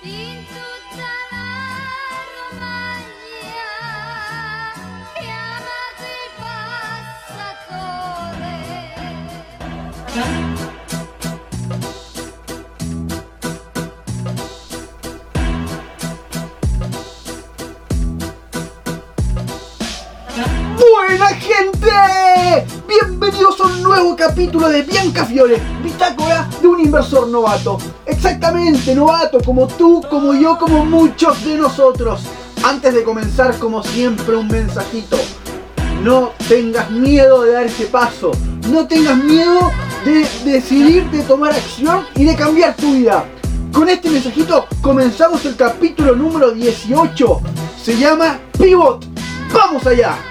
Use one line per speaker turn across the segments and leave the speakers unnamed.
In tutta la Romagna chiamato il passatore.
Capítulo de Bianca Fiore, bitácora de un inversor novato. Exactamente, novato, como tú, como yo, como muchos de nosotros. Antes de comenzar, como siempre, un mensajito. No tengas miedo de dar ese paso. No tengas miedo de decidir de tomar acción y de cambiar tu vida. Con este mensajito comenzamos el capítulo número 18. Se llama Pivot. ¡Vamos allá!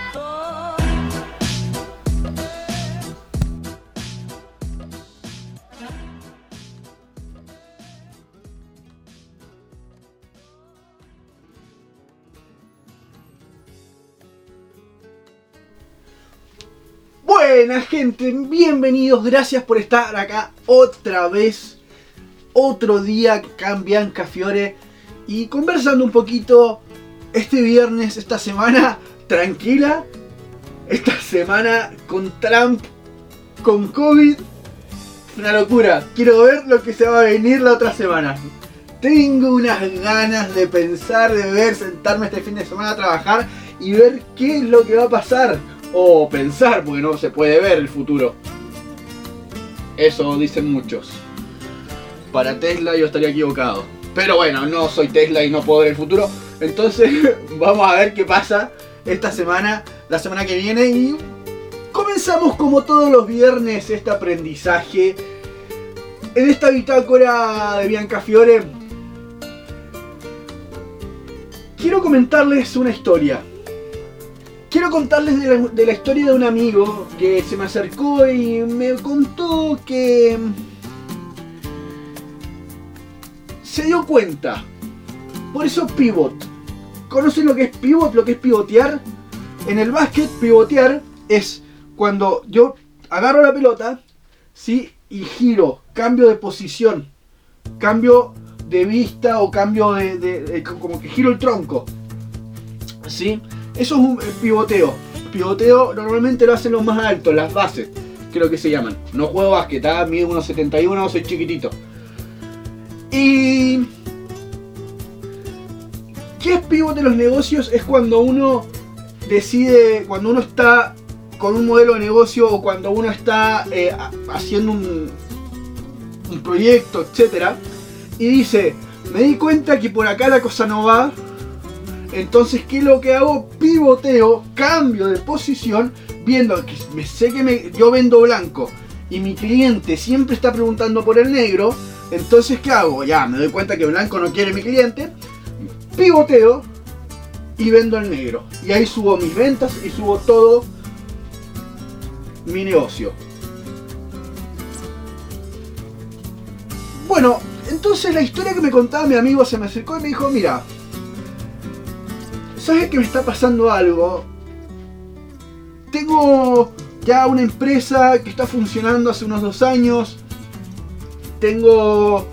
Buenas gente, bienvenidos, gracias por estar acá otra vez, otro día en Bianca Fiore y conversando un poquito este viernes, esta semana tranquila, esta semana con Trump, con COVID, una locura, quiero ver lo que se va a venir la otra semana. Tengo unas ganas de pensar, de ver, sentarme este fin de semana a trabajar y ver qué es lo que va a pasar. O pensar, porque no se puede ver el futuro. Eso dicen muchos. Para Tesla yo estaría equivocado. Pero bueno, no soy Tesla y no puedo ver el futuro. Entonces vamos a ver qué pasa esta semana, la semana que viene. Y comenzamos como todos los viernes este aprendizaje. En esta bitácora de Bianca Fiore. Quiero comentarles una historia. Quiero contarles de la, historia de un amigo que se me acercó y me contó que se dio cuenta. Por eso pivot. ¿Conocen lo que es pivot? Lo que es pivotear. En el básquet, pivotear es cuando yo agarro la pelota, ¿sí? Y giro, cambio de posición, cambio de vista o cambio de- de- como que giro el tronco, ¿sí? Eso es un eh, pivoteo. Pivoteo normalmente lo hacen los más altos, las bases, creo que se llaman. No juego básquet, ¿ah? mido unos 71, soy chiquitito. Y... ¿Qué es pivot en los negocios? Es cuando uno decide, cuando uno está con un modelo de negocio o cuando uno está eh, ha- haciendo un, un proyecto, etcétera, y dice, me di cuenta que por acá la cosa no va, entonces ¿qué es lo que hago? Pivoteo, cambio de posición, viendo que me, sé que yo vendo blanco y mi cliente siempre está preguntando por el negro, entonces ¿qué hago? Ya, me doy cuenta que blanco no quiere mi cliente, pivoteo y vendo el negro. Y ahí subo mis ventas y subo todo mi negocio. Bueno, entonces la historia que me contaba mi amigo se me acercó y me dijo, mira, ¿sabes que me está pasando algo? Tengo ya una empresa que está funcionando hace unos dos años. Tengo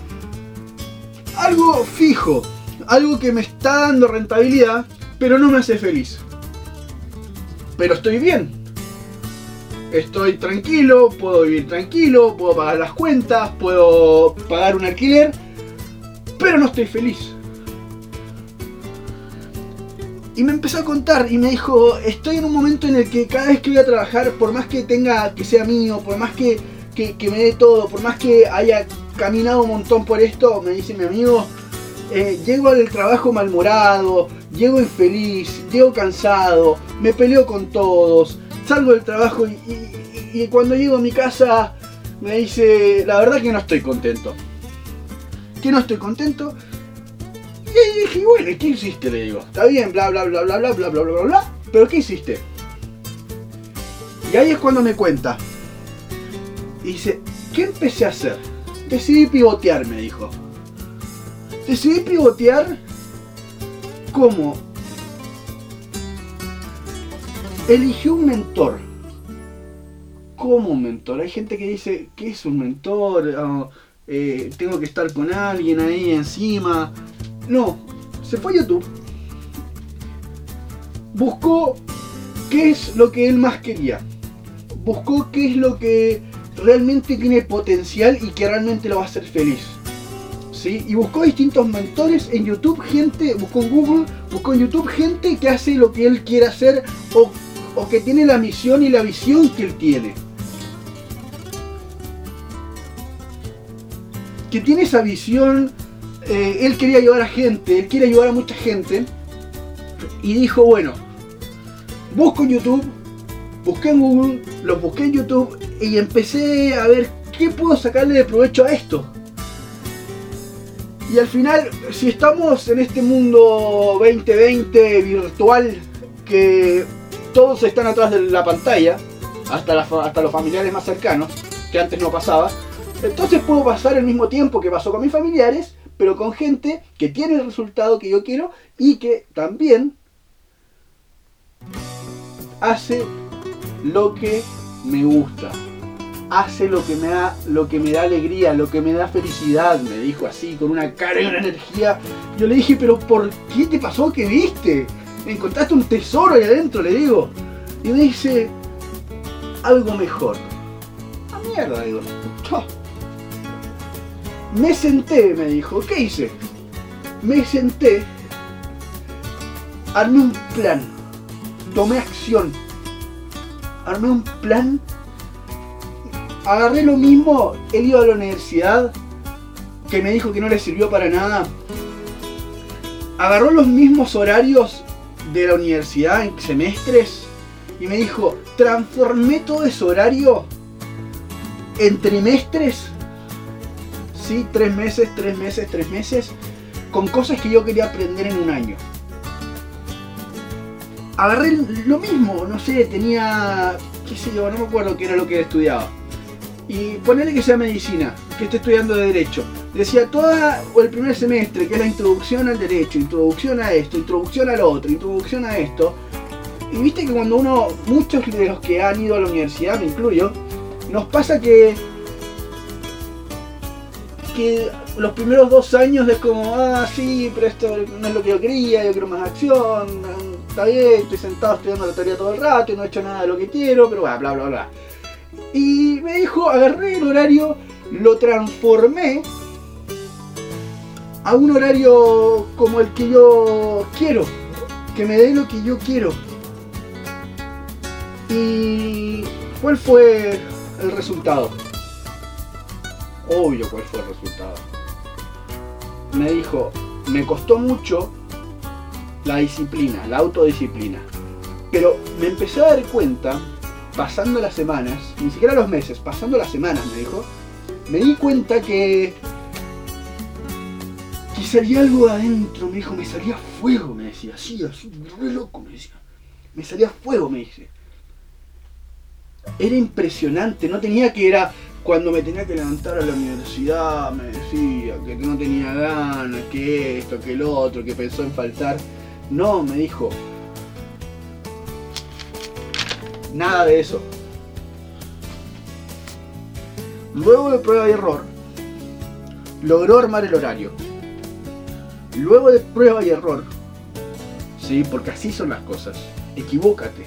algo fijo, algo que me está dando rentabilidad, pero no me hace feliz. Pero estoy bien. Estoy tranquilo, puedo vivir tranquilo, puedo pagar las cuentas, puedo pagar un alquiler, pero no estoy feliz. Y me empezó a contar y me dijo, estoy en un momento en el que cada vez que voy a trabajar, por más que tenga, que sea mío, por más que, que, me dé todo, por más que haya caminado un montón por esto, me dice mi amigo, eh, llego al trabajo malhumorado, llego infeliz, llego cansado, me peleo con todos, salgo del trabajo y cuando llego a mi casa me dice, la verdad que no estoy contento. Que no estoy contento. Y dije, bueno, ¿y qué hiciste? Le digo, está bien, bla bla bla bla bla bla bla bla bla bla, pero ¿qué hiciste? Y ahí es cuando me cuenta. Y dice, ¿qué empecé a hacer? Decidí pivotear, me dijo. Decidí pivotear como eligió un mentor. ¿Cómo un mentor? Hay gente que dice, ¿qué es un mentor? Ah, eh, tengo que estar con alguien ahí encima. No, se fue a YouTube. Buscó qué es lo que él más quería. Buscó qué es lo que realmente tiene potencial y que realmente lo va a hacer feliz. ¿Sí? Y buscó distintos mentores en YouTube, gente, buscó en Google, buscó en YouTube gente que hace lo que él quiere hacer o, o que tiene la misión y la visión que él tiene. Que tiene esa visión, eh, él quería ayudar a gente, él quiere ayudar a mucha gente. Y dijo, bueno, busco en YouTube, busqué en Google, los busqué en YouTube y empecé a ver qué puedo sacarle de provecho a esto. Y al final, si estamos en este mundo 2020 virtual, que todos están atrás de la pantalla, hasta, hasta los familiares más cercanos, que antes no pasaba, entonces puedo pasar el mismo tiempo que pasó con mis familiares, pero con gente que tiene el resultado que yo quiero y que también hace lo que me gusta. Hace lo que me da, lo que me da alegría, lo que me da felicidad, me dijo así, con una cara y una energía. Yo le dije, pero ¿por qué te pasó que viste? Encontraste un tesoro ahí adentro, le digo. Y me dice, algo mejor. A mierda, digo. Me senté, me dijo, ¿qué hice? Me senté, armé un plan, tomé acción, armé un plan, agarré lo mismo, él iba a la universidad, que me dijo que no le sirvió para nada, agarró los mismos horarios de la universidad en semestres y me dijo, transformé todo ese horario en trimestres, sí, tres meses, tres meses, tres meses, con cosas que yo quería aprender en un año agarré lo mismo, no sé, tenía, qué sé yo, no me acuerdo qué era lo que estudiaba. Y ponerle que sea medicina, que esté estudiando de derecho. Decía toda o el primer semestre, que es la introducción al derecho, introducción a esto, introducción al otro, introducción a esto. Y viste que cuando uno, muchos de los que han ido a la universidad, me incluyo, nos pasa que que los primeros dos años es como, ah, sí, pero esto no es lo que yo quería, yo quiero más acción, está bien, estoy sentado estudiando la teoría todo el rato y no he hecho nada de lo que quiero, pero bla, bla, bla, bla. Y me dijo, agarré el horario, lo transformé a un horario como el que yo quiero, que me dé lo que yo quiero. ¿Y cuál fue el resultado? Obvio cuál fue el resultado. Me dijo, me costó mucho la disciplina, la autodisciplina. Pero me empecé a dar cuenta, pasando las semanas, ni siquiera los meses, pasando las semanas, me dijo, me di cuenta que que salía algo de adentro, me dijo, me salía fuego, me decía, así, así, re loco, me decía. Me salía fuego, me dice. Era impresionante, no tenía que era cuando me tenía que levantar a la universidad, me decía que no tenía ganas, que esto, que lo otro, que pensó en faltar. No, me dijo. Nada de eso. Luego de prueba y error, logró armar el horario. Luego de prueba y error, sí, porque así son las cosas. Equivócate.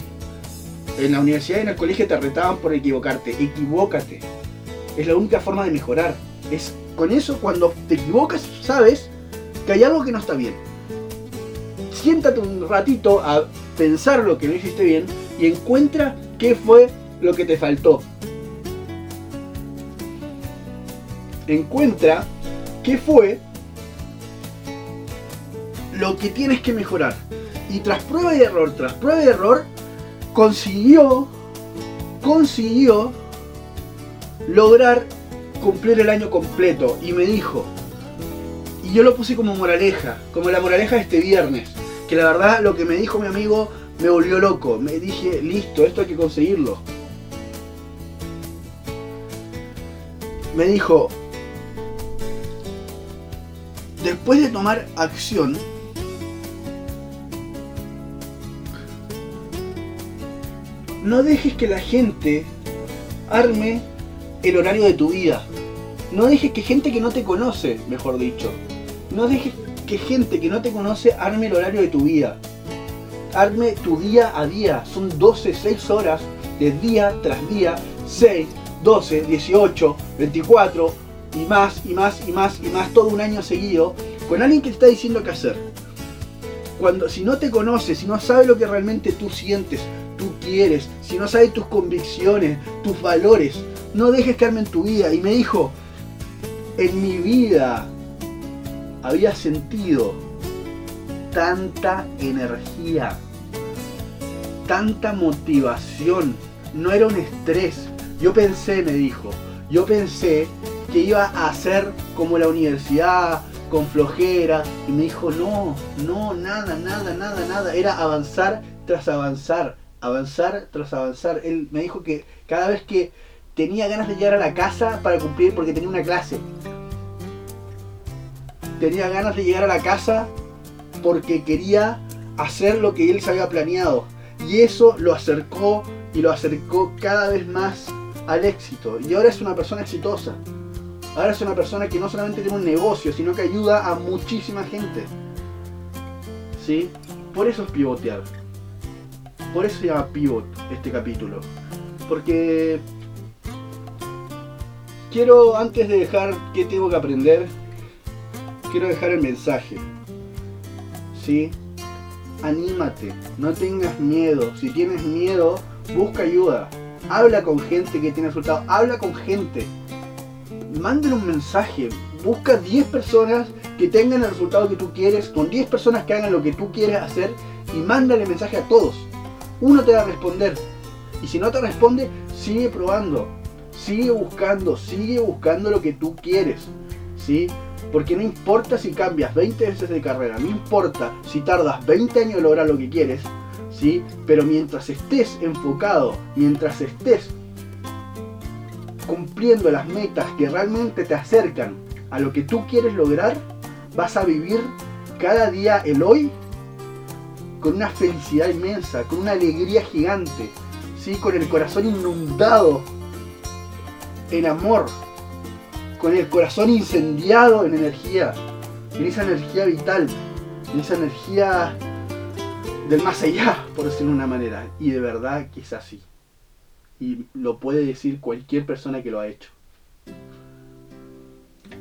En la universidad y en el colegio te retaban por equivocarte. Equivócate. Es la única forma de mejorar. Es con eso cuando te equivocas sabes que hay algo que no está bien. Siéntate un ratito a pensar lo que no hiciste bien y encuentra qué fue lo que te faltó. Encuentra qué fue lo que tienes que mejorar. Y tras prueba y error, tras prueba y error, consiguió, consiguió lograr cumplir el año completo. Y me dijo, y yo lo puse como moraleja, como la moraleja de este viernes, que la verdad lo que me dijo mi amigo me volvió loco. Me dije, listo, esto hay que conseguirlo. Me dijo, después de tomar acción, no dejes que la gente arme el horario de tu vida. No dejes que gente que no te conoce, mejor dicho, no dejes que gente que no te conoce arme el horario de tu vida. Arme tu día a día. Son 12, 6 horas de día tras día. 6, 12, 18, 24 y más y más y más y más todo un año seguido con alguien que te está diciendo qué hacer. Cuando si no te conoces, si no sabes lo que realmente tú sientes, tú quieres, si no sabes tus convicciones, tus valores, no dejes que armen tu vida. Y me dijo, en mi vida había sentido tanta energía, tanta motivación, no era un estrés. Yo pensé, me dijo, yo pensé que iba a hacer como la universidad, con flojera, y me dijo, no, no, nada, nada, nada, nada, era avanzar tras avanzar, avanzar tras avanzar. Él me dijo que cada vez que tenía ganas de llegar a la casa para cumplir, porque tenía una clase, tenía ganas de llegar a la casa porque quería hacer lo que él se había planeado. Y eso lo acercó y lo acercó cada vez más al éxito. Y ahora es una persona exitosa. Ahora es una persona que no solamente tiene un negocio, sino que ayuda a muchísima gente. ¿Sí? Por eso es pivotear. Por eso se llama pivot este capítulo. Porque quiero, antes de dejar qué tengo que aprender, quiero dejar el mensaje. ¿Sí? Anímate, no tengas miedo. Si tienes miedo, busca ayuda. Habla con gente que tiene resultados. Habla con gente. Mándale un mensaje. Busca 10 personas que tengan el resultado que tú quieres, con 10 personas que hagan lo que tú quieres hacer y mándale mensaje a todos. Uno te va a responder. Y si no te responde, sigue probando. Sigue buscando, sigue buscando lo que tú quieres. ¿Sí? Porque no importa si cambias 20 veces de carrera, no importa si tardas 20 años en lograr lo que quieres, ¿sí? Pero mientras estés enfocado, mientras estés cumpliendo las metas que realmente te acercan a lo que tú quieres lograr, vas a vivir cada día el hoy con una felicidad inmensa, con una alegría gigante, ¿sí? con el corazón inundado en amor, con el corazón incendiado en energía, en esa energía vital, en esa energía del más allá, por decirlo de una manera. Y de verdad que es así. Y lo puede decir cualquier persona que lo ha hecho.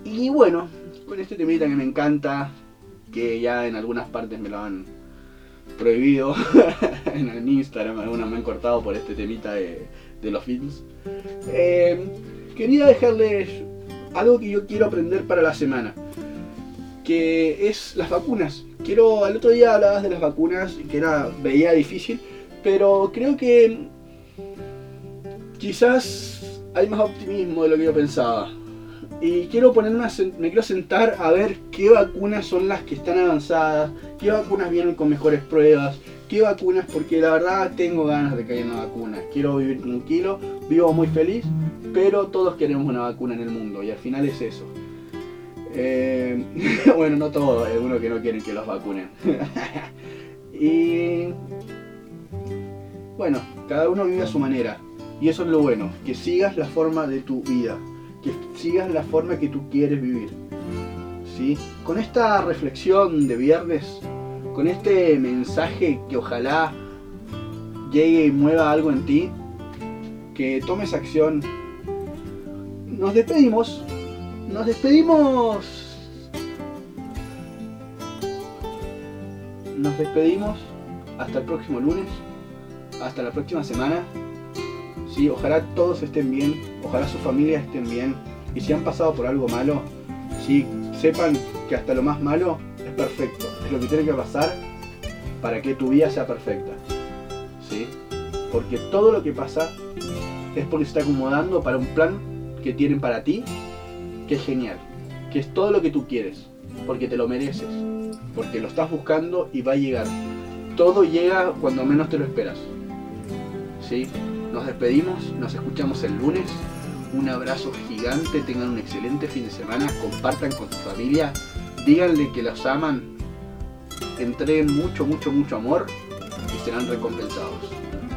Y bueno, con este temita que me encanta, que ya en algunas partes me lo han prohibido, en el Instagram algunas me han cortado por este temita de, los films. Eh, quería dejarles algo que yo quiero aprender para la semana, que es las vacunas. Quiero, al otro día hablabas de las vacunas, que era, veía difícil, pero creo que quizás hay más optimismo de lo que yo pensaba. Y quiero ponerme a me quiero sentar a ver qué vacunas son las que están avanzadas, qué vacunas vienen con mejores pruebas, qué vacunas, porque la verdad tengo ganas de que haya una vacuna. Quiero vivir tranquilo, vivo muy feliz, pero todos queremos una vacuna en el mundo y al final es eso. Eh, bueno, no todos, algunos que no quieren que los vacunen. y bueno, cada uno vive a su manera. Y eso es lo bueno, que sigas la forma de tu vida, que sigas la forma que tú quieres vivir. ¿Sí? Con esta reflexión de viernes, con este mensaje que ojalá llegue y mueva algo en ti, que tomes acción, nos despedimos. Nos despedimos. Nos despedimos hasta el próximo lunes, hasta la próxima semana. Sí, ojalá todos estén bien, ojalá sus familias estén bien. Y si han pasado por algo malo, sí, sepan que hasta lo más malo es perfecto. Lo que tiene que pasar para que tu vida sea perfecta. ¿Sí? Porque todo lo que pasa es porque se está acomodando para un plan que tienen para ti, que es genial. Que es todo lo que tú quieres. Porque te lo mereces. Porque lo estás buscando y va a llegar. Todo llega cuando menos te lo esperas. ¿Sí? Nos despedimos, nos escuchamos el lunes. Un abrazo gigante, tengan un excelente fin de semana, compartan con su familia, díganle que los aman, entreguen mucho, mucho, mucho amor y serán recompensados.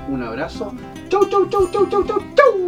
Un abrazo. Chau, chau, chau, chau, chau, chau, chau.